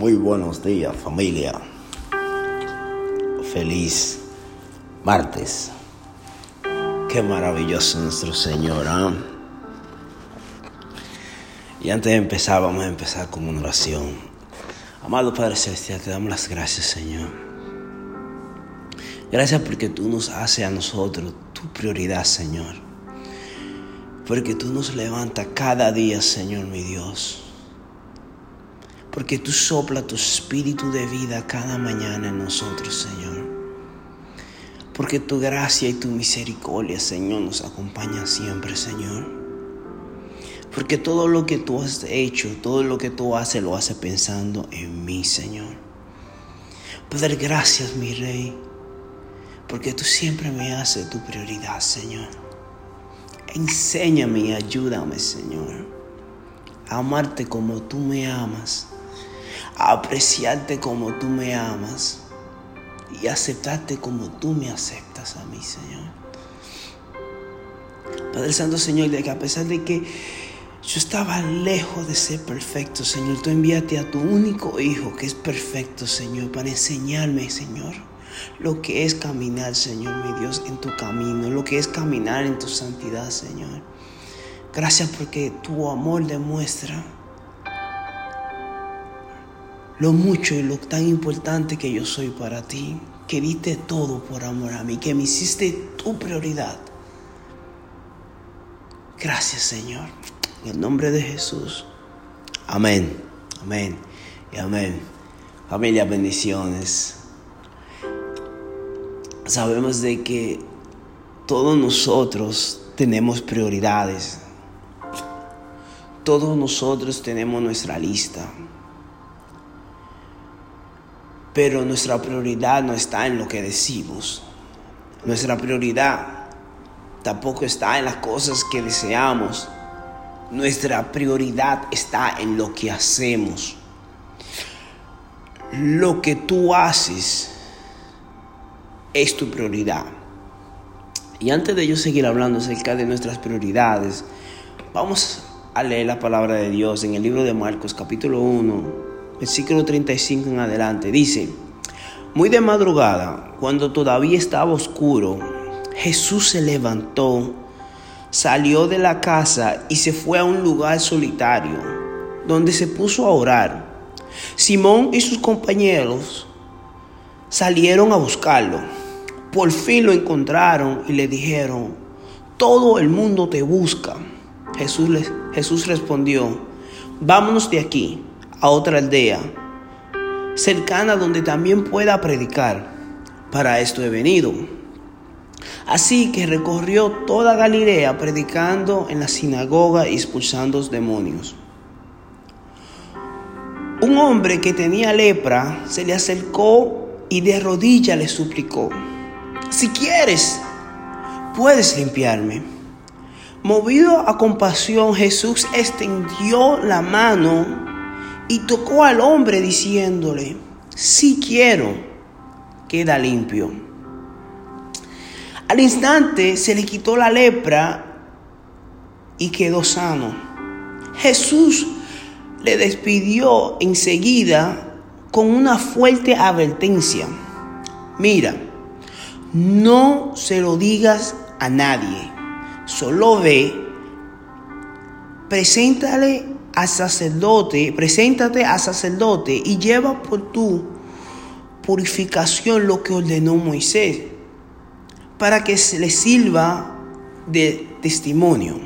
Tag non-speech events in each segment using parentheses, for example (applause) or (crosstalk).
Muy buenos días familia. Feliz martes. Qué maravilloso nuestro Señor. ¿ah? Y antes de empezar, vamos a empezar con una oración. Amado Padre Celestial, te damos las gracias Señor. Gracias porque tú nos haces a nosotros tu prioridad Señor. Porque tú nos levantas cada día Señor mi Dios porque tú sopla tu espíritu de vida cada mañana en nosotros, Señor. Porque tu gracia y tu misericordia, Señor, nos acompañan siempre, Señor. Porque todo lo que tú has hecho, todo lo que tú haces, lo haces pensando en mí, Señor. Padre, gracias, mi Rey, porque tú siempre me haces tu prioridad, Señor. Enséñame y ayúdame, Señor, a amarte como tú me amas apreciarte como tú me amas y aceptarte como tú me aceptas a mí, Señor. Padre Santo, Señor, de que a pesar de que yo estaba lejos de ser perfecto, Señor, tú envíate a tu único Hijo que es perfecto, Señor, para enseñarme, Señor, lo que es caminar, Señor, mi Dios, en tu camino, lo que es caminar en tu santidad, Señor. Gracias porque tu amor demuestra lo mucho y lo tan importante que yo soy para ti, que diste todo por amor a mí, que me hiciste tu prioridad. Gracias Señor. En el nombre de Jesús. Amén. Amén. Y amén. Familia, bendiciones. Sabemos de que todos nosotros tenemos prioridades. Todos nosotros tenemos nuestra lista. Pero nuestra prioridad no está en lo que decimos. Nuestra prioridad tampoco está en las cosas que deseamos. Nuestra prioridad está en lo que hacemos. Lo que tú haces es tu prioridad. Y antes de yo seguir hablando acerca de nuestras prioridades, vamos a leer la palabra de Dios en el libro de Marcos capítulo 1, versículo 35 en adelante, dice, muy de madrugada, cuando todavía estaba oscuro, Jesús se levantó, salió de la casa y se fue a un lugar solitario, donde se puso a orar. Simón y sus compañeros salieron a buscarlo. Por fin lo encontraron y le dijeron, todo el mundo te busca. Jesús, Jesús respondió, vámonos de aquí a otra aldea cercana donde también pueda predicar. Para esto he venido. Así que recorrió toda Galilea predicando en la sinagoga y expulsando demonios. Un hombre que tenía lepra se le acercó y de rodillas le suplicó, si quieres, puedes limpiarme. Movido a compasión, Jesús extendió la mano y tocó al hombre diciéndole, si quiero, queda limpio. Al instante se le quitó la lepra y quedó sano. Jesús le despidió enseguida con una fuerte advertencia. Mira, no se lo digas a nadie, solo ve, preséntale al sacerdote, preséntate al sacerdote y lleva por tu purificación lo que ordenó Moisés, para que se le sirva de testimonio.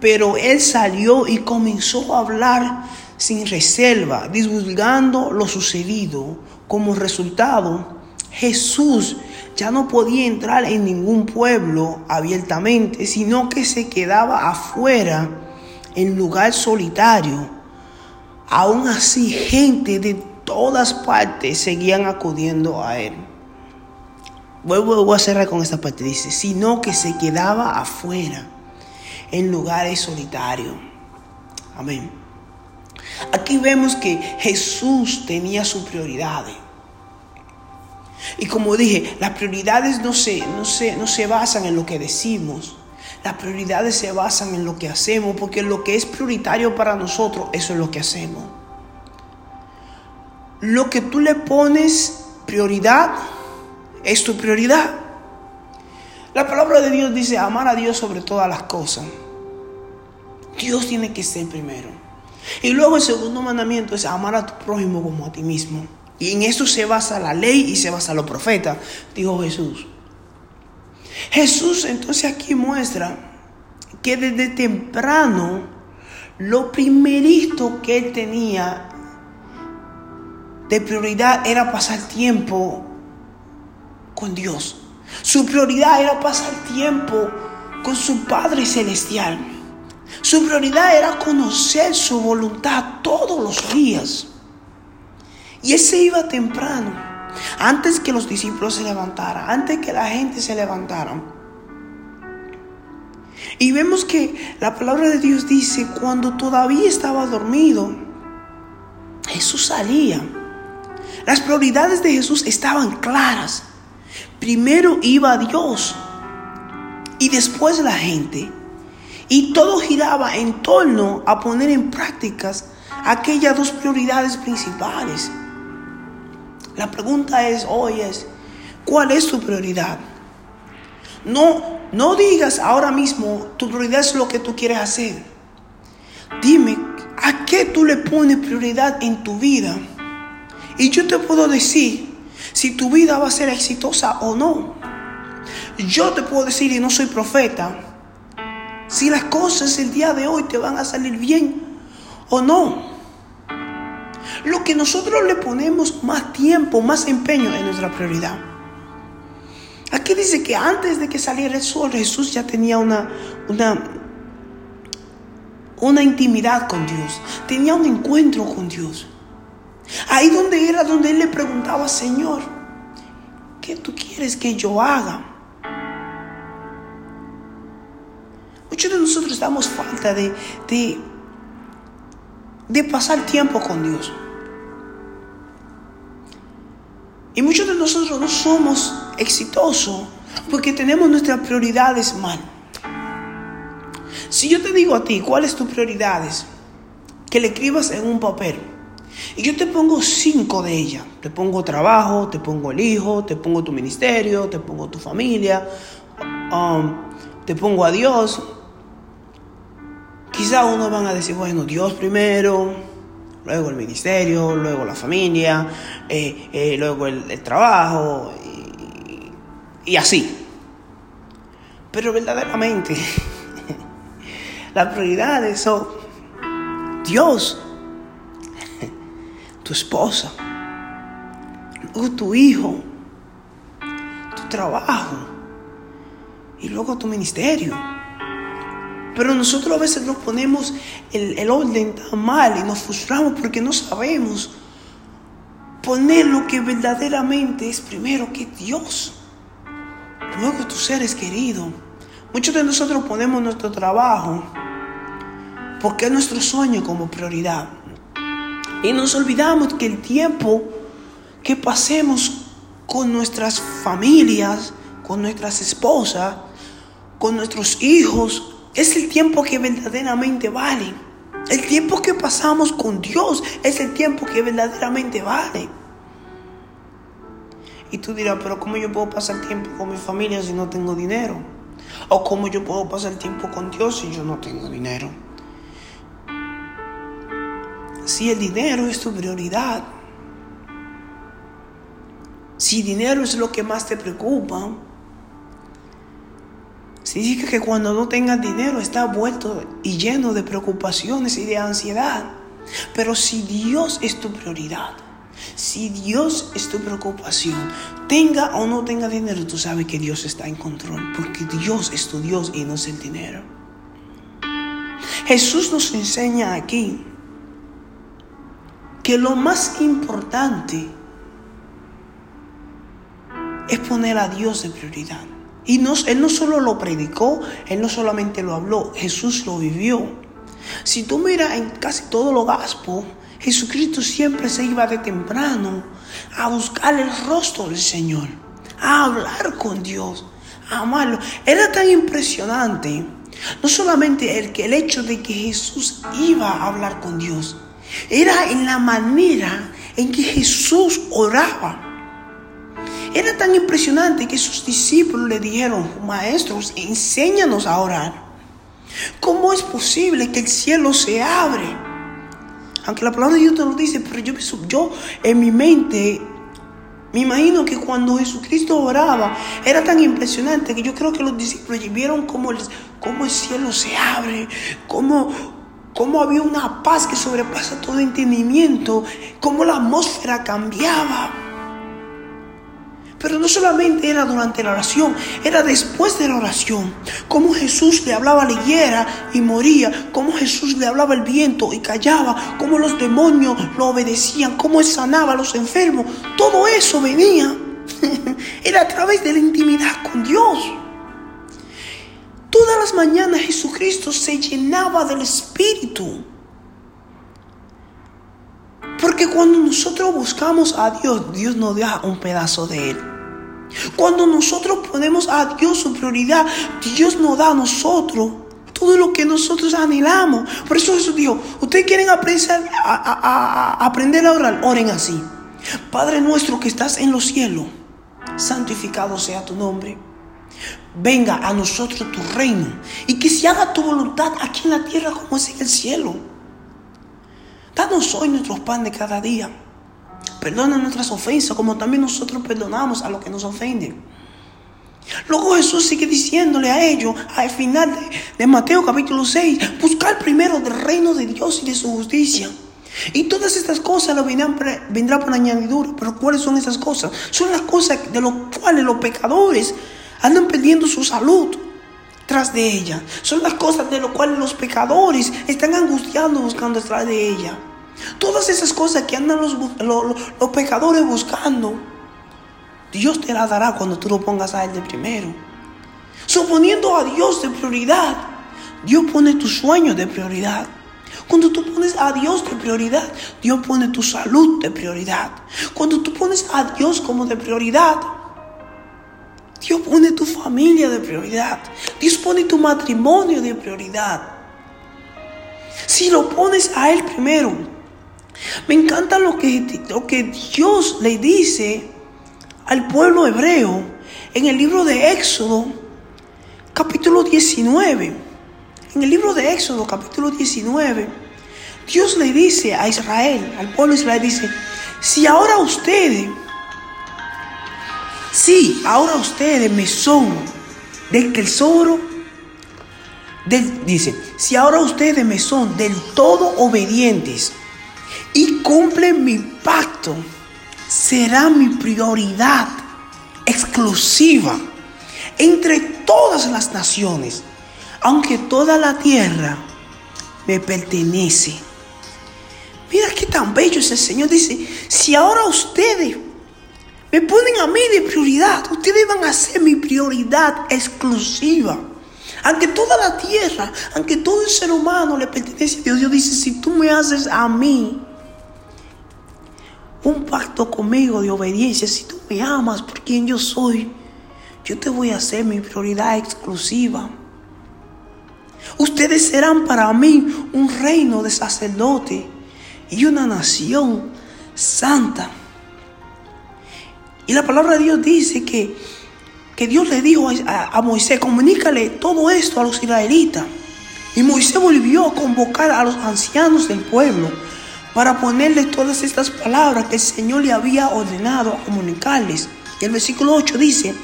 Pero él salió y comenzó a hablar sin reserva, divulgando lo sucedido. Como resultado, Jesús ya no podía entrar en ningún pueblo abiertamente, sino que se quedaba afuera en lugar solitario. Aún así, gente de todas partes seguían acudiendo a él. Vuelvo, a cerrar con esta parte. Dice, sino que se quedaba afuera, en lugares solitarios. Amén. Aquí vemos que Jesús tenía sus prioridades. Y como dije, las prioridades no se, no, se, no se basan en lo que decimos, las prioridades se basan en lo que hacemos, porque lo que es prioritario para nosotros, eso es lo que hacemos. lo que tú le pones prioridad es tu prioridad. La palabra de Dios dice amar a Dios sobre todas las cosas. Dios tiene que ser primero. Y luego el segundo mandamiento es amar a tu prójimo como a ti mismo. Y en eso se basa la ley y se basa los profetas, dijo Jesús. Jesús entonces aquí muestra que desde temprano lo primerito que él tenía de prioridad era pasar tiempo con Dios. Su prioridad era pasar tiempo con su Padre Celestial. Su prioridad era conocer su voluntad todos los días. Y él se iba temprano, antes que los discípulos se levantaran, antes que la gente se levantara. Y vemos que la palabra de Dios dice, cuando todavía estaba dormido, Jesús salía. Las prioridades de Jesús estaban claras. Primero iba Dios y después la gente. Y todo giraba en torno a poner en prácticas aquellas dos prioridades principales. La pregunta es hoy es, ¿cuál es tu prioridad? No, no digas ahora mismo, tu prioridad es lo que tú quieres hacer. Dime, ¿a qué tú le pones prioridad en tu vida? Y yo te puedo decir si tu vida va a ser exitosa o no. Yo te puedo decir, y no soy profeta, si las cosas el día de hoy te van a salir bien o no. Lo que nosotros le ponemos más tiempo, más empeño es nuestra prioridad. Aquí dice que antes de que saliera el sol, Jesús ya tenía una, una, una intimidad con Dios, tenía un encuentro con Dios. Ahí donde era donde él le preguntaba, Señor, ¿qué tú quieres que yo haga? Muchos de nosotros damos falta de, de, de pasar tiempo con Dios. Y muchos de nosotros no somos exitosos porque tenemos nuestras prioridades mal. Si yo te digo a ti, ¿cuáles tus prioridades? Que le escribas en un papel. Y yo te pongo cinco de ellas. Te pongo trabajo, te pongo el hijo, te pongo tu ministerio, te pongo tu familia, um, te pongo a Dios. Quizá unos van a decir, bueno, Dios primero, luego el ministerio, luego la familia, eh, eh, luego el, trabajo y, y así. Pero verdaderamente, (laughs) las prioridades son Dios (laughs) tu esposa, luego tu hijo, tu trabajo y luego tu ministerio. Pero nosotros a veces nos ponemos el, el orden tan mal y nos frustramos porque no sabemos poner lo que verdaderamente es primero que Dios, luego tus seres queridos. Muchos de nosotros ponemos nuestro trabajo porque es nuestro sueño como prioridad. Y nos olvidamos que el tiempo que pasemos con nuestras familias, con nuestras esposas, con nuestros hijos, es el tiempo que verdaderamente vale. El tiempo que pasamos con Dios es el tiempo que verdaderamente vale. Y tú dirás, pero ¿cómo yo puedo pasar tiempo con mi familia si no tengo dinero? ¿O cómo yo puedo pasar tiempo con Dios si yo no tengo dinero? si el dinero es tu prioridad, si dinero es lo que más te preocupa, significa que cuando no tengas dinero estás vuelto y lleno de preocupaciones y de ansiedad. Pero si Dios es tu prioridad, si Dios es tu preocupación, tenga o no tenga dinero, tú sabes que Dios está en control, porque Dios es tu Dios y no es el dinero. Jesús nos enseña aquí que lo más importante es poner a Dios en prioridad. Y no, Él no solo lo predicó, Él no solamente lo habló, Jesús lo vivió. Si tú miras en casi todo lo gaspo, Jesucristo siempre se iba de temprano a buscar el rostro del Señor, a hablar con Dios, a amarlo. Era tan impresionante, no solamente el, el hecho de que Jesús iba a hablar con Dios, era en la manera en que Jesús oraba. Era tan impresionante que sus discípulos le dijeron, maestros, enséñanos a orar. ¿Cómo es posible que el cielo se abre? Aunque la palabra de Dios te lo dice, pero yo, yo en mi mente me imagino que cuando Jesucristo oraba era tan impresionante que yo creo que los discípulos vieron cómo el, cómo el cielo se abre, cómo, cómo había una paz que sobrepasa todo entendimiento, cómo la atmósfera cambiaba. Pero no solamente era durante la oración, era después de la oración. Cómo Jesús le hablaba la higuera y moría. Cómo Jesús le hablaba al viento y callaba. Cómo los demonios lo obedecían. Cómo él sanaba a los enfermos. Todo eso venía. (laughs) era a través de la intimidad con Dios. Todas las mañanas Jesucristo se llenaba del Espíritu. Porque cuando nosotros buscamos a Dios, Dios nos da un pedazo de Él. Cuando nosotros ponemos a Dios su prioridad, Dios nos da a nosotros todo lo que nosotros anhelamos. Por eso Jesús dijo, ustedes quieren aprender a, aprender a orar, oren así. Padre nuestro que estás en los cielos, santificado sea tu nombre. Venga a nosotros tu reino y que se haga tu voluntad aquí en la tierra como es en el cielo. Danos hoy nuestros pan de cada día. Perdona nuestras ofensas como también nosotros perdonamos a los que nos ofenden. Luego Jesús sigue diciéndole a ellos al final de, Mateo capítulo 6, buscar primero del reino de Dios y de su justicia. Y todas estas cosas lo vendrán, vendrán por añadidura. Pero ¿cuáles son esas cosas? Son las cosas de las cuales los pecadores andan perdiendo su salud tras de ella. Son las cosas de las cuales los pecadores están angustiando buscando detrás de ella. Todas esas cosas que andan los, los, pecadores buscando, Dios te las dará cuando tú lo pongas a Él de primero. Suponiendo a Dios de prioridad, Dios pone tus sueños de prioridad. Cuando tú pones a Dios de prioridad, Dios pone tu salud de prioridad. Cuando tú pones a Dios como de prioridad, Dios pone tu familia de prioridad. Dios pone tu matrimonio de prioridad. Si lo pones a Él primero, me encanta lo que, Dios le dice al pueblo hebreo en el libro de Éxodo, capítulo 19. En el libro de Éxodo, capítulo 19, Dios le dice a Israel, al pueblo de Israel, dice, si ahora ustedes, si ahora ustedes me son del tesoro, del, dice, si ahora ustedes me son del todo obedientes, y cumple mi pacto, será mi prioridad exclusiva entre todas las naciones, aunque toda la tierra me pertenece. Mira qué tan bello es el Señor. Dice, si ahora ustedes me ponen a mí de prioridad, ustedes van a ser mi prioridad exclusiva. Aunque toda la tierra, aunque todo el ser humano le pertenece a Dios, Dios dice, si tú me haces a mí un pacto conmigo de obediencia. Si tú me amas por quien yo soy, yo te voy a hacer mi prioridad exclusiva. Ustedes serán para mí un reino de sacerdote y una nación santa. Y la palabra de Dios dice que, que Dios le dijo a, a Moisés, comunícale todo esto a los israelitas. Y Moisés volvió a convocar a los ancianos del pueblo para ponerle todas estas palabras que el Señor le había ordenado a comunicarles. Y el versículo 8 dice,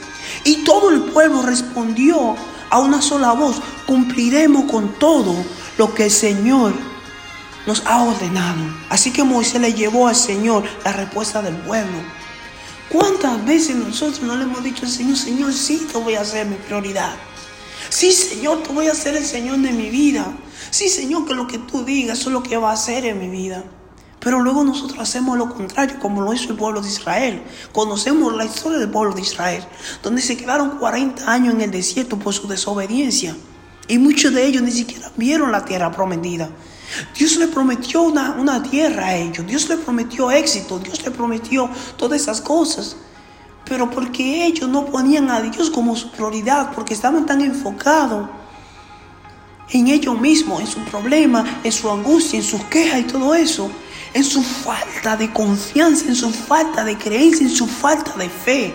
y todo el pueblo respondió a una sola voz, cumpliremos con todo lo que el Señor nos ha ordenado. Así que Moisés le llevó al Señor la respuesta del pueblo. ¿Cuántas veces nosotros no le hemos dicho al Señor, Señor, sí te voy a hacer mi prioridad? Sí, Señor, te voy a hacer el Señor de mi vida. Sí, Señor, que lo que tú digas es lo que va a hacer en mi vida. Pero luego nosotros hacemos lo contrario, como lo hizo el pueblo de Israel. Conocemos la historia del pueblo de Israel, donde se quedaron 40 años en el desierto por su desobediencia. Y muchos de ellos ni siquiera vieron la tierra prometida. Dios le prometió una, una tierra a ellos, Dios le prometió éxito, Dios le prometió todas esas cosas. Pero porque ellos no ponían a Dios como su prioridad, porque estaban tan enfocados en ellos mismos, en su problema, en su angustia, en sus quejas y todo eso, en su falta de confianza, en su falta de creencia, en su falta de fe.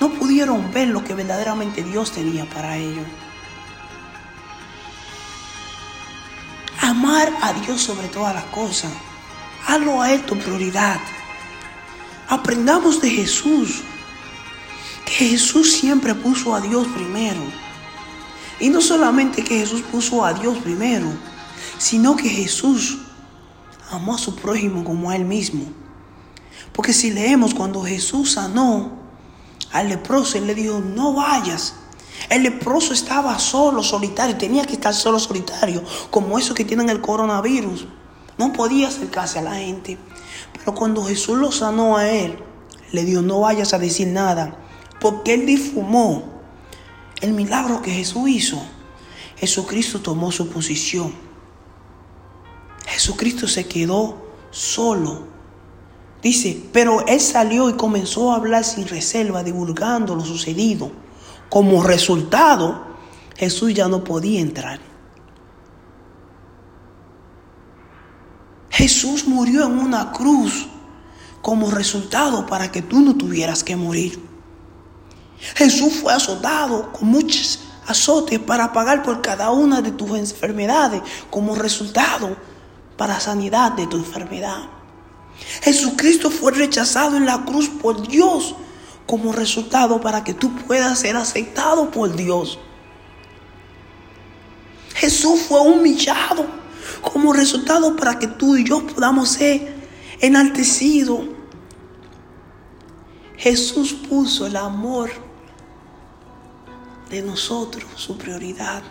No pudieron ver lo que verdaderamente Dios tenía para ellos. Amar a Dios sobre todas las cosas. Hazlo a Él tu prioridad. Aprendamos de Jesús. Que Jesús siempre puso a Dios primero. Y no solamente que Jesús puso a Dios primero, sino que Jesús amó a su prójimo como a él mismo. Porque si leemos cuando Jesús sanó al leproso, él le dijo, no vayas. El leproso estaba solo, solitario, tenía que estar solo, solitario, como esos que tienen el coronavirus. No podía acercarse a la gente. Pero cuando Jesús lo sanó a él, le dijo, no vayas a decir nada, porque él difumó el milagro que Jesús hizo. Jesucristo tomó su posición. Jesucristo se quedó solo. Dice, pero él salió y comenzó a hablar sin reserva, divulgando lo sucedido. Como resultado, Jesús ya no podía entrar. Jesús murió en una cruz como resultado para que tú no tuvieras que morir. Jesús fue azotado con muchos azotes para pagar por cada una de tus enfermedades como resultado para sanidad de tu enfermedad. Jesucristo fue rechazado en la cruz por Dios como resultado para que tú puedas ser aceptado por Dios. Jesús fue humillado como resultado para que tú y yo podamos ser enaltecidos. Jesús puso el amor de nosotros, su prioridad.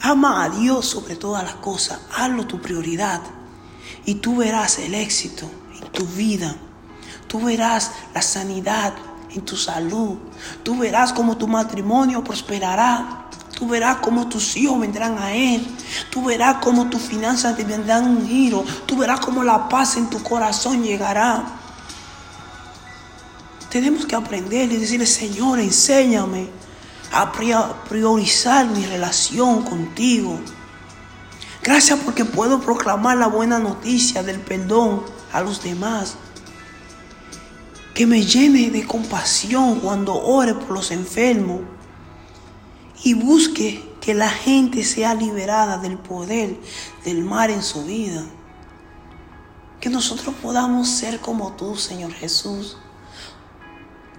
Ama a Dios sobre todas las cosas, hazlo tu prioridad y tú verás el éxito en tu vida. Tú verás la sanidad en tu salud. Tú verás cómo tu matrimonio prosperará. Tú verás cómo tus hijos vendrán a Él. Tú verás cómo tus finanzas te vendrán un giro. Tú verás cómo la paz en tu corazón llegará. Tenemos que aprender y decirle, Señor, enséñame a priorizar mi relación contigo. Gracias porque puedo proclamar la buena noticia del perdón a los demás. Que me llene de compasión cuando ore por los enfermos. Y busque que la gente sea liberada del poder del mal en su vida. Que nosotros podamos ser como tú, Señor Jesús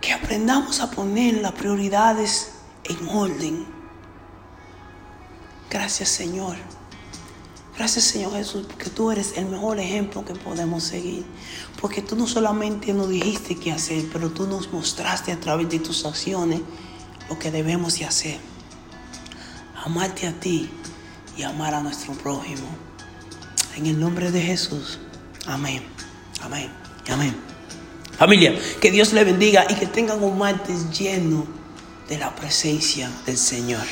que aprendamos a poner las prioridades en orden. Gracias Señor. Gracias Señor Jesús, porque tú eres el mejor ejemplo que podemos seguir. Porque tú no solamente nos dijiste qué hacer, pero tú nos mostraste a través de tus acciones lo que debemos de hacer. Amarte a ti y amar a nuestro prójimo. En el nombre de Jesús. Amén. Amén. Amén. Familia, que Dios le bendiga y que tengan un martes lleno de la presencia del Señor.